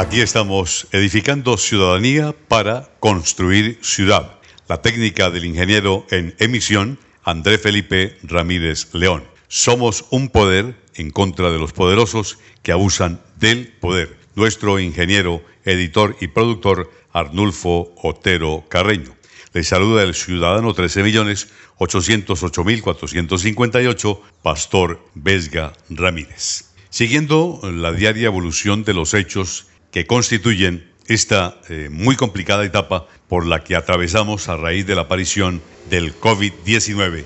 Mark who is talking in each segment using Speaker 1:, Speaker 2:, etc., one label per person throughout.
Speaker 1: Aquí estamos edificando ciudadanía para construir ciudad. La técnica del ingeniero en emisión, André Felipe Ramírez León. Somos un poder en contra de los poderosos que abusan del poder. Nuestro ingeniero, editor y productor, Arnulfo Otero Carreño. Le saluda el ciudadano 13.808.458, Pastor Vesga Ramírez. Siguiendo la diaria evolución de los hechos que constituyen esta eh, muy complicada etapa por la que atravesamos a raíz de la aparición del COVID-19.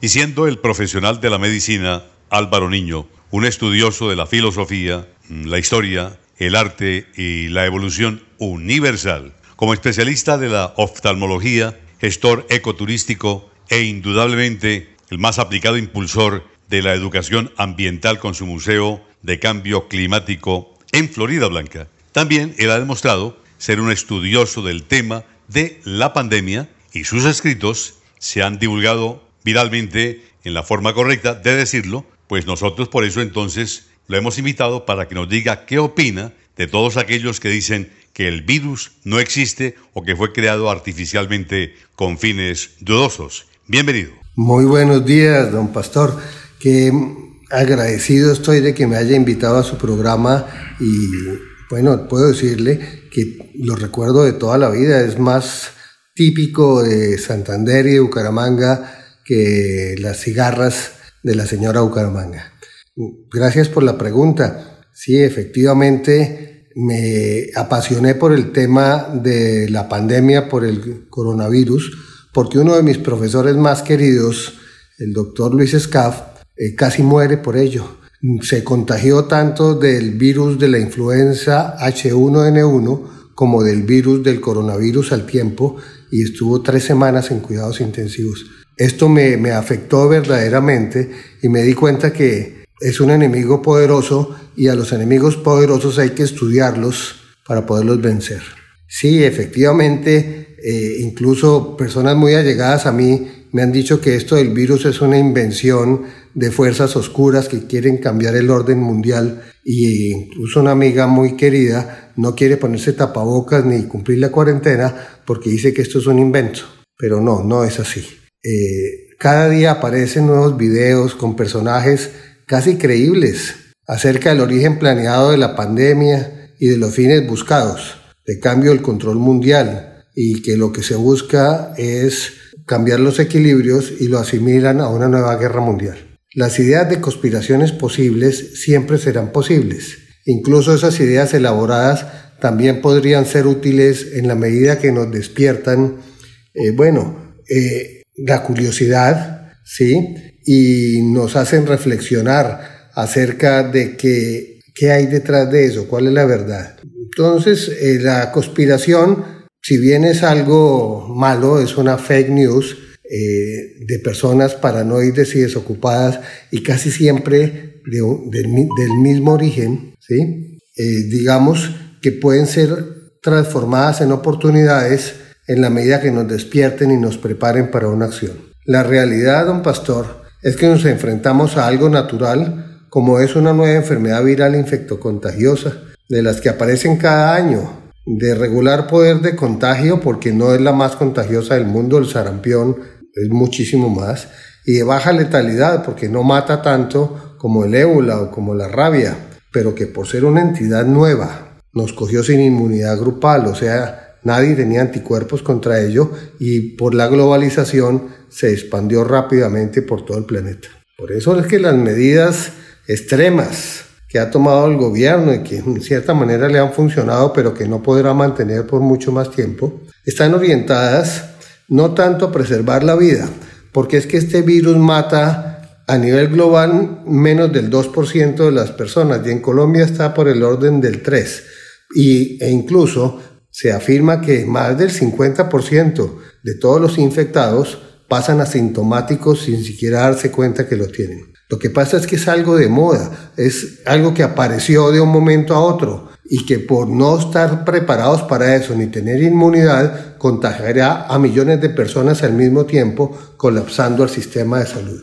Speaker 1: Y siendo el profesional de la medicina Álvaro Niño, un estudioso de la filosofía, mm, la historia, el arte y la evolución universal, como especialista de la oftalmología, gestor ecoturístico e indudablemente el más aplicado impulsor de la educación ambiental con su Museo de Cambio Climático en Florida Blanca. También él ha demostrado ser un estudioso del tema de la pandemia y sus escritos se han divulgado viralmente en la forma correcta de decirlo, pues nosotros por eso entonces lo hemos invitado para que nos diga qué opina de todos aquellos que dicen que el virus no existe o que fue creado artificialmente con fines dudosos. Bienvenido.
Speaker 2: Muy buenos días, don Pastor. Qué agradecido estoy de que me haya invitado a su programa y bueno, puedo decirle que lo recuerdo de toda la vida, es más típico de Santander y de Bucaramanga que las cigarras de la señora Bucaramanga. Gracias por la pregunta. Sí, efectivamente me apasioné por el tema de la pandemia por el coronavirus, porque uno de mis profesores más queridos, el doctor Luis Scaff, eh, casi muere por ello se contagió tanto del virus de la influenza H1N1 como del virus del coronavirus al tiempo y estuvo tres semanas en cuidados intensivos. Esto me, me afectó verdaderamente y me di cuenta que es un enemigo poderoso y a los enemigos poderosos hay que estudiarlos para poderlos vencer. Sí, efectivamente, eh, incluso personas muy allegadas a mí me han dicho que esto del virus es una invención de fuerzas oscuras que quieren cambiar el orden mundial y incluso una amiga muy querida no quiere ponerse tapabocas ni cumplir la cuarentena porque dice que esto es un invento. Pero no, no es así. Eh, cada día aparecen nuevos videos con personajes casi creíbles acerca del origen planeado de la pandemia y de los fines buscados, de cambio del control mundial y que lo que se busca es cambiar los equilibrios y lo asimilan a una nueva guerra mundial. Las ideas de conspiraciones posibles siempre serán posibles. Incluso esas ideas elaboradas también podrían ser útiles en la medida que nos despiertan, eh, bueno, eh, la curiosidad, ¿sí? Y nos hacen reflexionar acerca de que, qué hay detrás de eso, cuál es la verdad. Entonces, eh, la conspiración, si bien es algo malo, es una fake news, eh, de personas paranoides y desocupadas y casi siempre del mismo origen, ¿sí? Eh, digamos que pueden ser transformadas en oportunidades en la medida que nos despierten y nos preparen para una acción. La realidad, don Pastor, es que nos enfrentamos a algo natural como es una nueva enfermedad viral infectocontagiosa, de las que aparecen cada año, de regular poder de contagio porque no es la más contagiosa del mundo, el sarampión es muchísimo más, y de baja letalidad porque no mata tanto como el ébola o como la rabia, pero que por ser una entidad nueva nos cogió sin inmunidad grupal, o sea, nadie tenía anticuerpos contra ello y por la globalización se expandió rápidamente por todo el planeta. Por eso es que las medidas extremas que ha tomado el gobierno y que en cierta manera le han funcionado, pero que no podrá mantener por mucho más tiempo, están orientadas no tanto preservar la vida, porque es que este virus mata a nivel global menos del 2% de las personas y en Colombia está por el orden del 3%. y, e incluso se afirma que más del 50% de todos los infectados pasan asintomáticos sin siquiera darse cuenta que lo tienen. Lo que pasa es que es algo de moda, es algo que apareció de un momento a otro y que por no estar preparados para eso ni tener inmunidad, contagiará a millones de personas al mismo tiempo, colapsando el sistema de salud.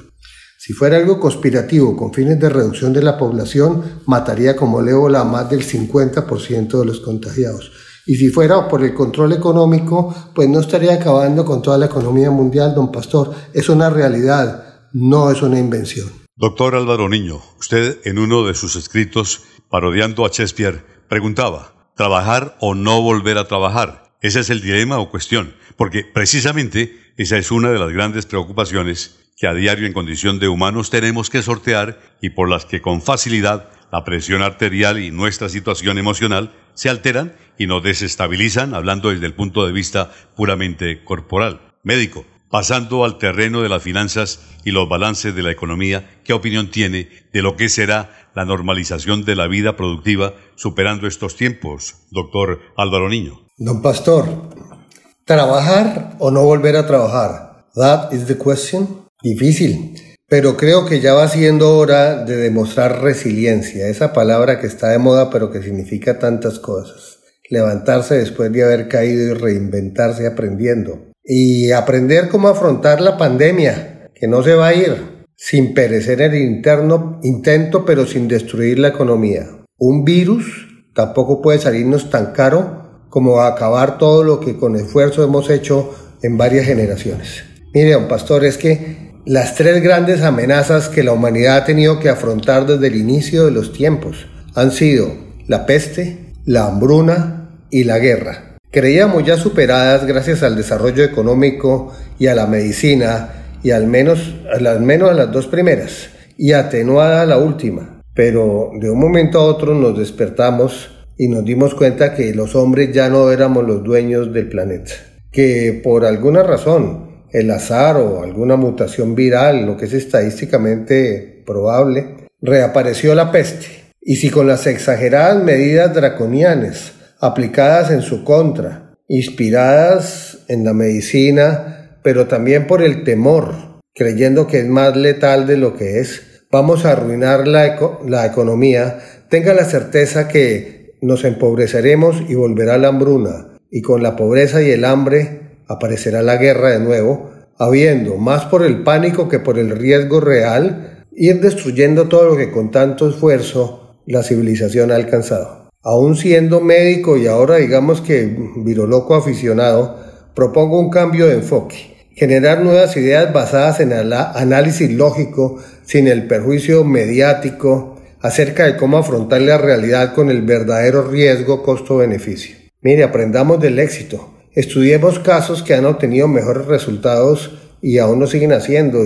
Speaker 2: Si fuera algo conspirativo con fines de reducción de la población, mataría como el ébola a más del 50% de los contagiados. Y si fuera por el control económico, pues no estaría acabando con toda la economía mundial, don Pastor. Es una realidad, no es una invención.
Speaker 1: Doctor Álvaro Niño, usted en uno de sus escritos, parodiando a Shakespeare, preguntaba, ¿trabajar o no volver a trabajar? Ese es el dilema o cuestión, porque precisamente esa es una de las grandes preocupaciones que a diario en condición de humanos tenemos que sortear y por las que con facilidad la presión arterial y nuestra situación emocional se alteran y nos desestabilizan, hablando desde el punto de vista puramente corporal. Médico, pasando al terreno de las finanzas y los balances de la economía, ¿qué opinión tiene de lo que será la normalización de la vida productiva superando estos tiempos, doctor Álvaro Niño?
Speaker 2: Don Pastor, ¿trabajar o no volver a trabajar? That is the question. Difícil. Pero creo que ya va siendo hora de demostrar resiliencia, esa palabra que está de moda pero que significa tantas cosas. Levantarse después de haber caído y reinventarse aprendiendo. Y aprender cómo afrontar la pandemia, que no se va a ir, sin perecer el interno intento pero sin destruir la economía. Un virus tampoco puede salirnos tan caro como acabar todo lo que con esfuerzo hemos hecho en varias generaciones. Mire, don Pastor, es que las tres grandes amenazas que la humanidad ha tenido que afrontar desde el inicio de los tiempos han sido la peste, la hambruna y la guerra. Creíamos ya superadas gracias al desarrollo económico y a la medicina y al menos, al menos a las dos primeras y atenuada la última. Pero de un momento a otro nos despertamos y nos dimos cuenta que los hombres ya no éramos los dueños del planeta, que por alguna razón el azar o alguna mutación viral, lo que es estadísticamente probable, reapareció la peste. Y si con las exageradas medidas draconianas aplicadas en su contra, inspiradas en la medicina, pero también por el temor, creyendo que es más letal de lo que es, vamos a arruinar la, economía, tenga la certeza que nos empobreceremos y volverá la hambruna, y con la pobreza y el hambre aparecerá la guerra de nuevo, habiendo, más por el pánico que por el riesgo real, ir destruyendo todo lo que con tanto esfuerzo la civilización ha alcanzado. Aún siendo médico y ahora digamos que viroloco aficionado, propongo un cambio de enfoque, generar nuevas ideas basadas en el análisis lógico, sin el perjuicio mediático, acerca de cómo afrontar la realidad con el verdadero riesgo costo-beneficio. Mire, aprendamos del éxito Estudiemos casos que han obtenido mejores resultados y aún lo siguen haciendo.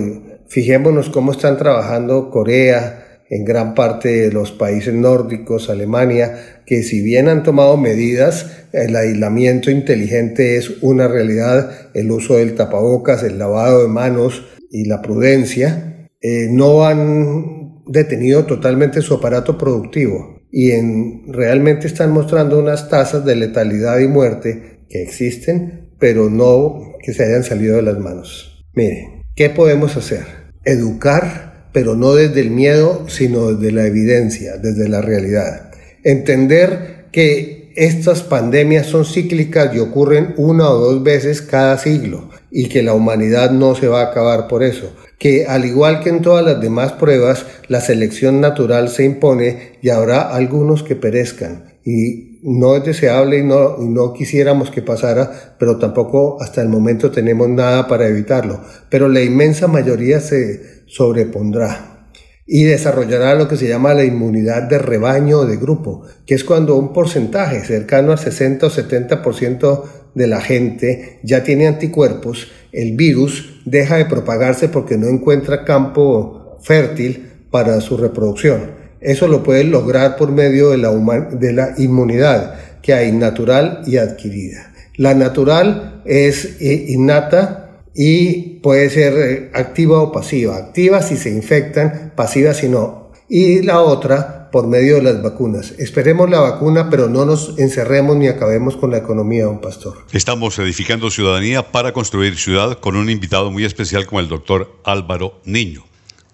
Speaker 2: Fijémonos cómo están trabajando Corea, en gran parte de los países nórdicos, Alemania, que si bien han tomado medidas, el aislamiento inteligente es una realidad, el uso del tapabocas, el lavado de manos y la prudencia, eh, no han detenido totalmente su aparato productivo y en, realmente están mostrando unas tasas de letalidad y muerte que existen, pero no que se hayan salido de las manos. Mire, ¿qué podemos hacer? Educar, pero no desde el miedo, sino desde la evidencia, desde la realidad. Entender que estas pandemias son cíclicas y ocurren una o dos veces cada siglo y que la humanidad no se va a acabar por eso. Que al igual que en todas las demás pruebas, la selección natural se impone y habrá algunos que perezcan. Y no es deseable y no, no quisiéramos que pasara, pero tampoco hasta el momento tenemos nada para evitarlo. Pero la inmensa mayoría se sobrepondrá y desarrollará lo que se llama la inmunidad de rebaño o de grupo, que es cuando un porcentaje cercano al 60 o 70% de la gente ya tiene anticuerpos, el virus deja de propagarse porque no encuentra campo fértil para su reproducción. Eso lo pueden lograr por medio de la, de la inmunidad que hay natural y adquirida. La natural es eh, innata y puede ser eh, activa o pasiva. Activa si se infectan, pasiva si no. Y la otra por medio de las vacunas. Esperemos la vacuna, pero no nos encerremos ni acabemos con la economía, don Pastor.
Speaker 1: Estamos edificando ciudadanía para construir ciudad con un invitado muy especial como el doctor Álvaro Niño.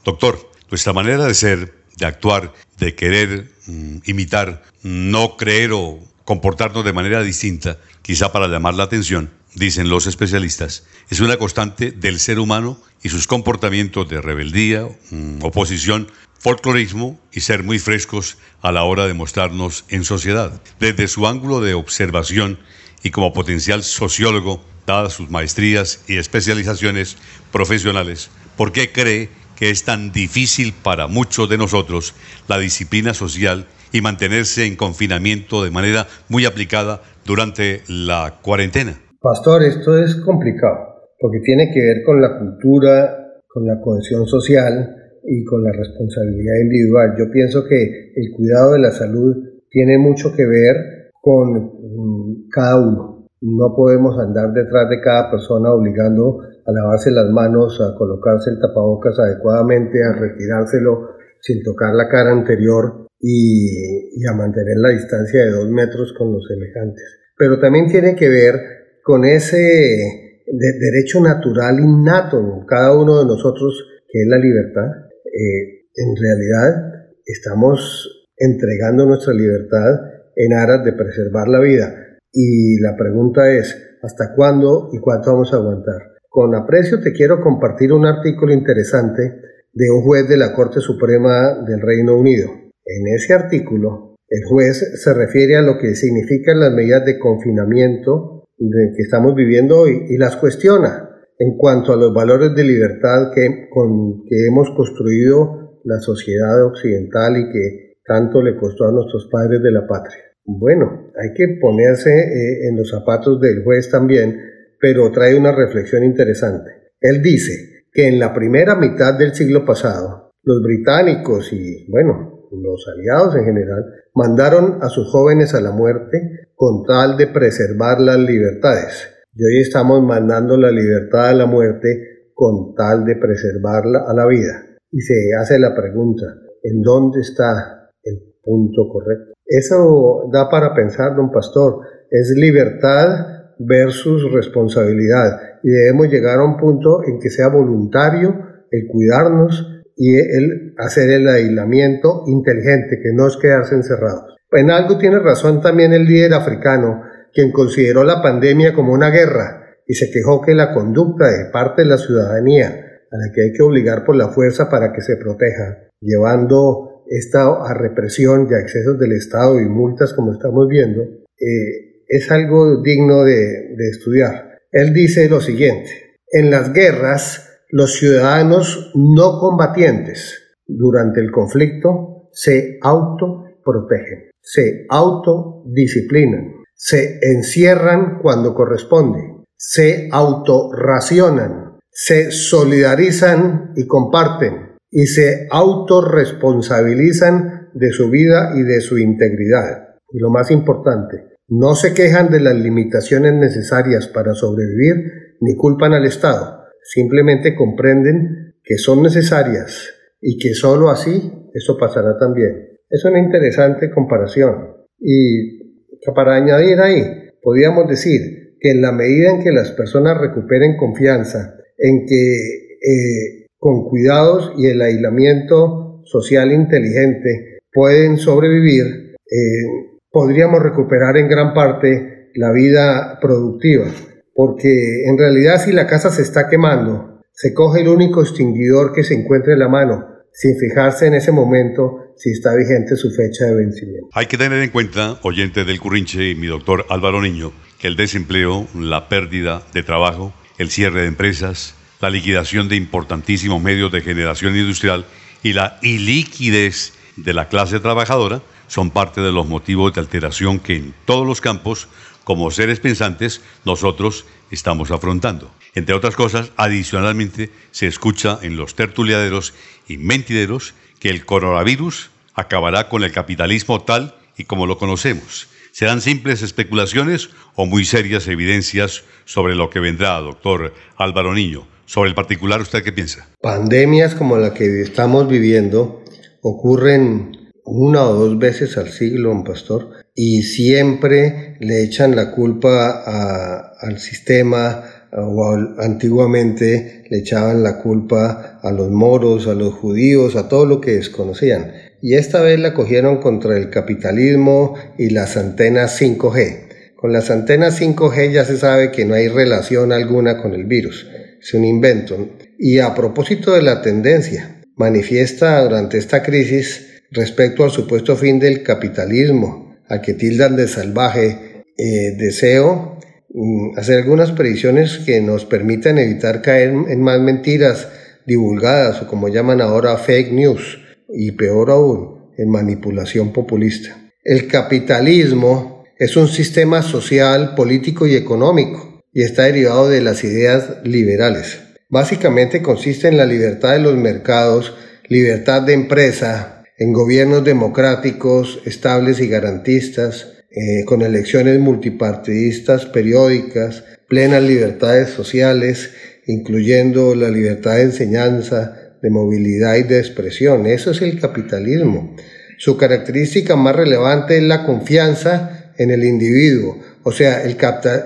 Speaker 1: Doctor, nuestra manera de ser, de actuar, de querer mm, imitar, no creer o comportarnos de manera distinta, quizá para llamar la atención, dicen los especialistas, es una constante del ser humano y sus comportamientos de rebeldía, mm, oposición, folclorismo y ser muy frescos a la hora de mostrarnos en sociedad. Desde su ángulo de observación y como potencial sociólogo, dadas sus maestrías y especializaciones profesionales, ¿por qué cree que es tan difícil para muchos de nosotros la disciplina social y mantenerse en confinamiento de manera muy aplicada durante la cuarentena?
Speaker 2: Pastor, esto es complicado porque tiene que ver con la cultura, con la cohesión social y con la responsabilidad individual. Yo pienso que el cuidado de la salud tiene mucho que ver con mm, cada uno. No podemos andar detrás de cada persona obligando a lavarse las manos, a colocarse el tapabocas adecuadamente, a retirárselo sin tocar la cara anterior y, a mantener la distancia de dos metros con los semejantes. Pero también tiene que ver con ese derecho natural innato cada uno de nosotros, que es la libertad. Eh, en realidad estamos entregando nuestra libertad en aras de preservar la vida. Y la pregunta es, ¿hasta cuándo y cuánto vamos a aguantar? Con aprecio te quiero compartir un artículo interesante de un juez de la Corte Suprema del Reino Unido. En ese artículo, el juez se refiere a lo que significan las medidas de confinamiento que estamos viviendo hoy y las cuestiona en cuanto a los valores de libertad que, con, que hemos construido la sociedad occidental y que tanto le costó a nuestros padres de la patria. Bueno, hay que ponerse eh, en los zapatos del juez también, pero trae una reflexión interesante. Él dice que en la primera mitad del siglo pasado, los británicos y, bueno, los aliados en general, mandaron a sus jóvenes a la muerte con tal de preservar las libertades. Y hoy estamos mandando la libertad a la muerte con tal de preservarla a la vida. Y se hace la pregunta, ¿en dónde está el punto correcto? Eso da para pensar, don Pastor, es libertad versus responsabilidad. Y debemos llegar a un punto en que sea voluntario el cuidarnos y el hacer el aislamiento inteligente, que no es quedarse encerrados. En algo tiene razón también el líder africano, quien consideró la pandemia como una guerra y se quejó que la conducta de parte de la ciudadanía, a la que hay que obligar por la fuerza para que se proteja, llevando esta a represión y a excesos del Estado y multas como estamos viendo, eh, es algo digno de, de estudiar. Él dice lo siguiente, en las guerras, los ciudadanos no combatientes durante el conflicto se autoprotegen, se autodisciplinan, se encierran cuando corresponde, se autorracionan, se solidarizan y comparten y se autorresponsabilizan de su vida y de su integridad. Y lo más importante, no se quejan de las limitaciones necesarias para sobrevivir ni culpan al Estado simplemente comprenden que son necesarias y que sólo así eso pasará también. Es una interesante comparación. Y para añadir ahí, podríamos decir que en la medida en que las personas recuperen confianza, en que eh, con cuidados y el aislamiento social inteligente pueden sobrevivir, eh, podríamos recuperar en gran parte la vida productiva porque en realidad si la casa se está quemando, se coge el único extinguidor que se encuentre en la mano, sin fijarse en ese momento si está vigente su fecha de vencimiento.
Speaker 1: Hay que tener en cuenta, oyente del Currinche y mi doctor Álvaro Niño, que el desempleo, la pérdida de trabajo, el cierre de empresas, la liquidación de importantísimos medios de generación industrial y la iliquidez de la clase trabajadora son parte de los motivos de alteración que en todos los campos como seres pensantes nosotros estamos afrontando. Entre otras cosas, adicionalmente se escucha en los tertuliaderos y mentideros que el coronavirus acabará con el capitalismo tal y como lo conocemos. ¿Serán simples especulaciones o muy serias evidencias sobre lo que vendrá, doctor Álvaro Niño? Sobre el particular, ¿usted qué piensa?
Speaker 2: Pandemias como la que estamos viviendo ocurren una o dos veces al siglo, un pastor, y siempre le echan la culpa al sistema, o antiguamente le echaban la culpa a los moros, a los judíos, a todo lo que desconocían. Y esta vez la cogieron contra el capitalismo y las antenas 5G. Con las antenas 5G ya se sabe que no hay relación alguna con el virus, es un invento. Y a propósito de la tendencia, manifiesta durante esta crisis respecto al supuesto fin del capitalismo, al que tildan de salvaje, eh, deseo Mm, hacer algunas predicciones que nos permitan evitar caer en más mentiras divulgadas o como llaman ahora fake news y peor aún en manipulación populista. El capitalismo es un sistema social, político y económico y está derivado de las ideas liberales. Básicamente consiste en la libertad de los mercados, libertad de empresa, en gobiernos democráticos, estables y garantistas, eh, con elecciones multipartidistas periódicas, plenas libertades sociales, incluyendo la libertad de enseñanza, de movilidad y de expresión. Eso es el capitalismo. Su característica más relevante es la confianza en el individuo. O sea, el,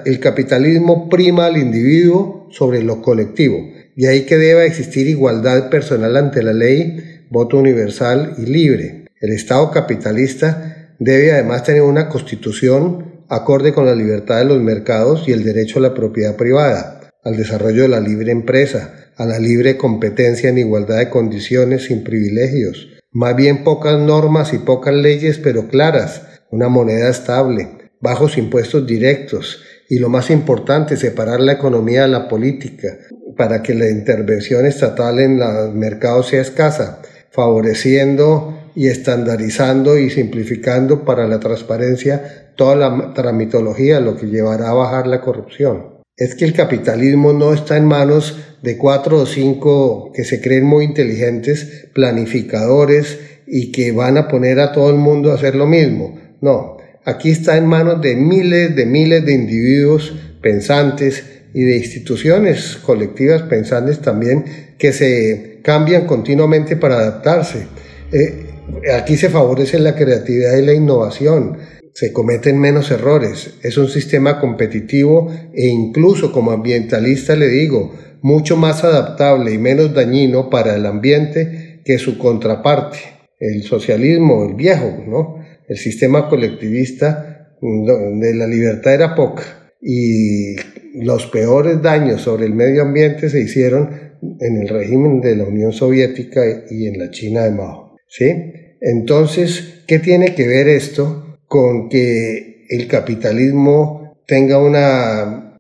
Speaker 2: el capitalismo prima al individuo sobre lo colectivo. De ahí que deba existir igualdad personal ante la ley, voto universal y libre. El Estado capitalista debe además tener una constitución acorde con la libertad de los mercados y el derecho a la propiedad privada, al desarrollo de la libre empresa, a la libre competencia en igualdad de condiciones sin privilegios. Más bien pocas normas y pocas leyes, pero claras, una moneda estable, bajos impuestos directos y lo más importante, separar la economía de la política para que la intervención estatal en los mercados sea escasa, favoreciendo y estandarizando y simplificando para la transparencia toda la tramitología, lo que llevará a bajar la corrupción. Es que el capitalismo no está en manos de cuatro o cinco que se creen muy inteligentes, planificadores y que van a poner a todo el mundo a hacer lo mismo. No, aquí está en manos de miles de miles de individuos pensantes y de instituciones colectivas pensantes también que se cambian continuamente para adaptarse. Eh, Aquí se favorece la creatividad y la innovación, se cometen menos errores, es un sistema competitivo e incluso como ambientalista le digo, mucho más adaptable y menos dañino para el ambiente que su contraparte, el socialismo, el viejo, ¿no? El sistema colectivista de la libertad era poca y los peores daños sobre el medio ambiente se hicieron en el régimen de la Unión Soviética y en la China de Mao. ¿sí? Entonces, ¿qué tiene que ver esto con que el capitalismo tenga una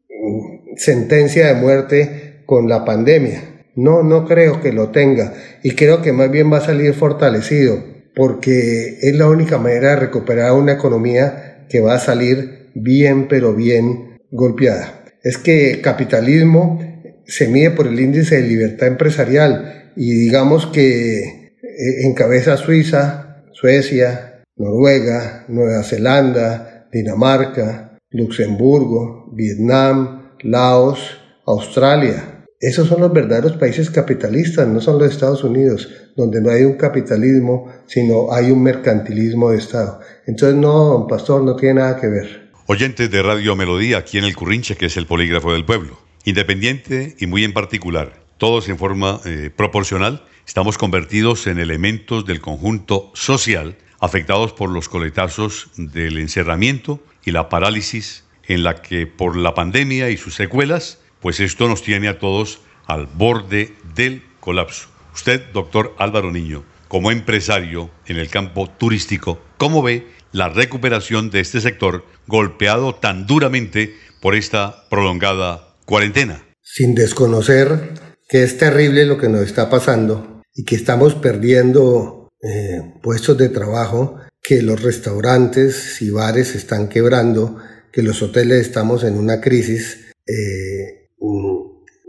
Speaker 2: sentencia de muerte con la pandemia? No, no creo que lo tenga y creo que más bien va a salir fortalecido porque es la única manera de recuperar una economía que va a salir bien, pero bien golpeada. Es que el capitalismo se mide por el índice de libertad empresarial y digamos que eh, encabeza Suiza, Suecia, Noruega, Nueva Zelanda, Dinamarca, Luxemburgo, Vietnam, Laos, Australia. Esos son los verdaderos países capitalistas, no son los Estados Unidos, donde no hay un capitalismo, sino hay un mercantilismo de Estado. Entonces, no, pastor, no tiene nada que ver.
Speaker 1: Oyentes de Radio Melodía, aquí en el Currinche, que es el polígrafo del pueblo. Independiente y muy en particular, todos en forma eh, proporcional, Estamos convertidos en elementos del conjunto social afectados por los coletazos del encerramiento y la parálisis en la que por la pandemia y sus secuelas, pues esto nos tiene a todos al borde del colapso. Usted, doctor Álvaro Niño, como empresario en el campo turístico, ¿cómo ve la recuperación de este sector golpeado tan duramente por esta prolongada cuarentena?
Speaker 2: Sin desconocer que es terrible lo que nos está pasando, y que estamos perdiendo eh, puestos de trabajo, que los restaurantes y bares están quebrando, que los hoteles estamos en una crisis. Eh, mm,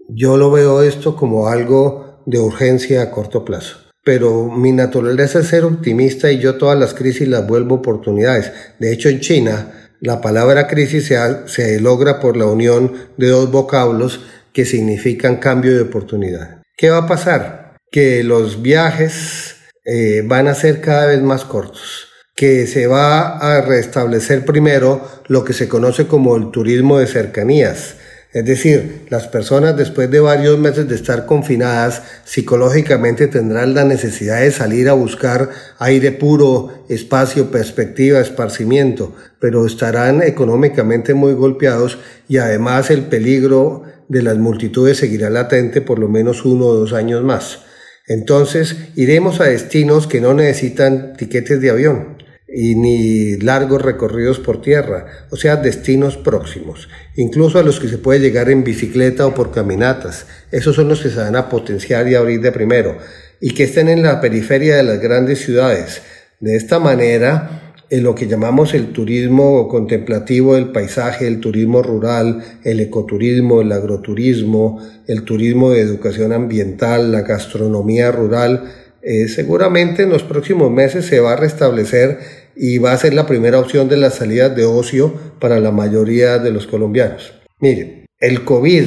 Speaker 2: yo lo veo esto como algo de urgencia a corto plazo. Pero mi naturaleza es ser optimista y yo todas las crisis las vuelvo oportunidades. De hecho, en China, la palabra crisis se, logra por la unión de dos vocablos que significan cambio de oportunidad. ¿Qué va a pasar? que los viajes eh, van a ser cada vez más cortos, que se va a restablecer primero lo que se conoce como el turismo de cercanías, es decir, las personas después de varios meses de estar confinadas psicológicamente tendrán la necesidad de salir a buscar aire puro, espacio, perspectiva, esparcimiento, pero estarán económicamente muy golpeados y además el peligro de las multitudes seguirá latente por lo menos uno o dos años más. Entonces iremos a destinos que no necesitan tiquetes de avión y ni largos recorridos por tierra, o sea, destinos próximos, incluso a los que se puede llegar en bicicleta o por caminatas. Esos son los que se van a potenciar y abrir de primero, y que estén en la periferia de las grandes ciudades. De esta manera, en lo que llamamos el turismo contemplativo del paisaje, el turismo rural, el ecoturismo, el agroturismo, el turismo de educación ambiental, la gastronomía rural, eh, seguramente en los próximos meses se va a restablecer y va a ser la primera opción de las salidas de ocio para la mayoría de los colombianos. Miren, el COVID,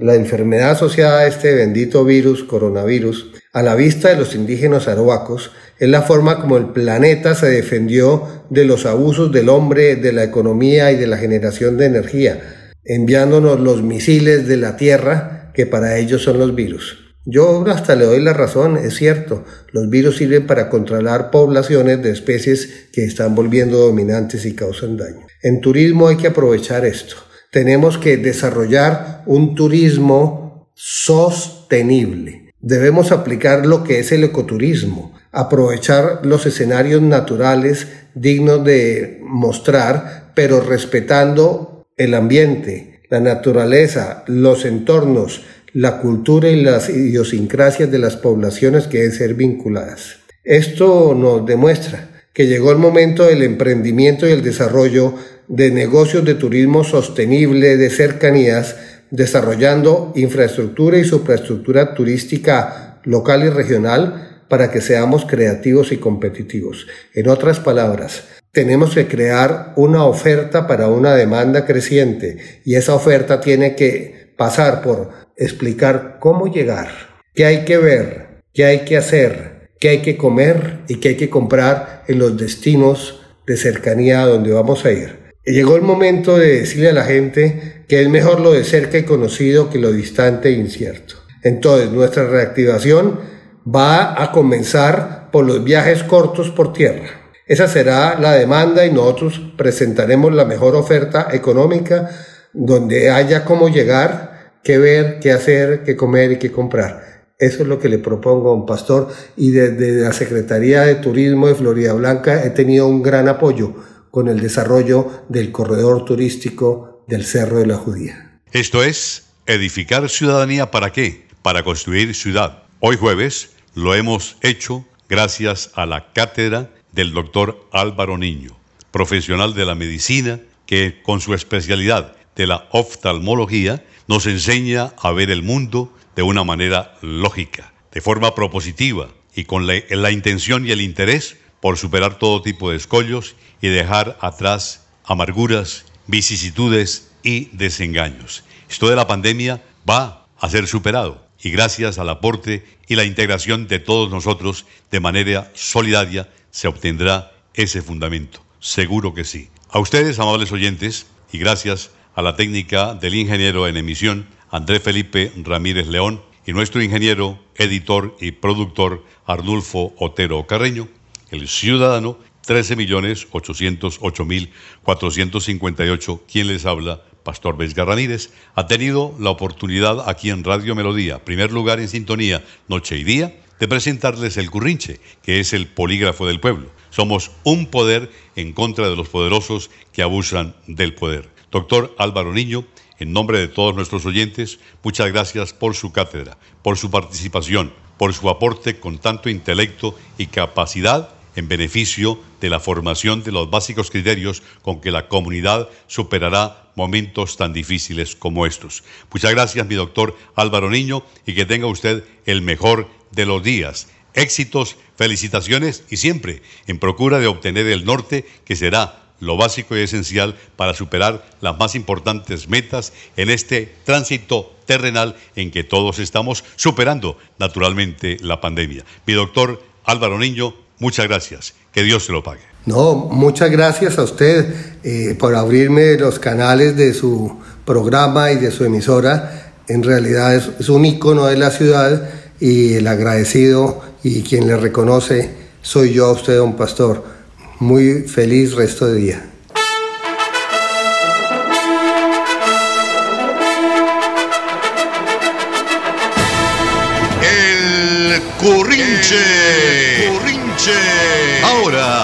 Speaker 2: la enfermedad asociada a este bendito virus, coronavirus, a la vista de los indígenas aruacos, es la forma como el planeta se defendió de los abusos del hombre, de la economía y de la generación de energía, enviándonos los misiles de la Tierra que para ellos son los virus. Yo hasta le doy la razón, es cierto, los virus sirven para controlar poblaciones de especies que están volviendo dominantes y causan daño. En turismo hay que aprovechar esto. Tenemos que desarrollar un turismo sostenible. Debemos aplicar lo que es el ecoturismo, aprovechar los escenarios naturales dignos de mostrar, pero respetando el ambiente, la naturaleza, los entornos, la cultura y las idiosincrasias de las poblaciones que deben ser vinculadas. Esto nos demuestra que llegó el momento del emprendimiento y el desarrollo de negocios de turismo sostenible de cercanías, desarrollando infraestructura y supraestructura turística local y regional para que seamos creativos y competitivos. En otras palabras, tenemos que crear una oferta para una demanda creciente y esa oferta tiene que pasar por explicar cómo llegar, qué hay que ver, qué hay que hacer, qué hay que comer y qué hay que comprar en los destinos de cercanía a donde vamos a ir. llegó el momento de decirle a la gente que es mejor lo de cerca y conocido que lo distante e incierto. Entonces, nuestra reactivación va a comenzar por los viajes cortos por tierra. Esa será la demanda y nosotros presentaremos la mejor oferta económica donde haya cómo llegar qué ver, qué hacer, qué comer y qué comprar. Eso es lo que le propongo a un pastor y desde la Secretaría de Turismo de Florida Blanca he tenido un gran apoyo con el desarrollo del corredor turístico del Cerro de la Judía.
Speaker 1: Esto es edificar ciudadanía para qué? Para construir ciudad. Hoy jueves lo hemos hecho gracias a la cátedra del doctor Álvaro Niño, profesional de la medicina que con su especialidad de la oftalmología nos enseña a ver el mundo de una manera lógica, de forma propositiva y con la, intención y el interés por superar todo tipo de escollos y dejar atrás amarguras, vicisitudes y desengaños. Esto de la pandemia va a ser superado y gracias al aporte y la integración de todos nosotros de manera solidaria se obtendrá ese fundamento. Seguro que sí. A ustedes, amables oyentes, y gracias a la técnica del ingeniero en emisión Andrés Felipe Ramírez León y nuestro ingeniero, editor y productor Arnulfo Otero Carreño, el ciudadano 13.808.458, quien les habla, Pastor Vesga Ramírez, ha tenido la oportunidad aquí en Radio Melodía, primer lugar en sintonía, noche y día, de presentarles el currinche, que es el polígrafo del pueblo. Somos un poder en contra de los poderosos que abusan del poder. Doctor Álvaro Niño, en nombre de todos nuestros oyentes, muchas gracias por su cátedra, por su participación, por su aporte con tanto intelecto y capacidad en beneficio de la formación de los básicos criterios con que la comunidad superará momentos tan difíciles como estos. Muchas gracias, mi doctor Álvaro Niño, y que tenga usted el mejor de los días. Éxitos, felicitaciones y siempre en procura de obtener el norte que será lo básico y esencial para superar las más importantes metas en este tránsito terrenal en que todos estamos superando naturalmente la pandemia. Mi doctor Álvaro Niño, muchas gracias. Que Dios se lo pague.
Speaker 2: No, muchas gracias a usted eh, por abrirme los canales de su programa y de su emisora. En realidad es, es un ícono de la ciudad y el agradecido y quien le reconoce soy yo a usted, don Pastor. Muy feliz resto de día.
Speaker 1: El Currinche. Currinche.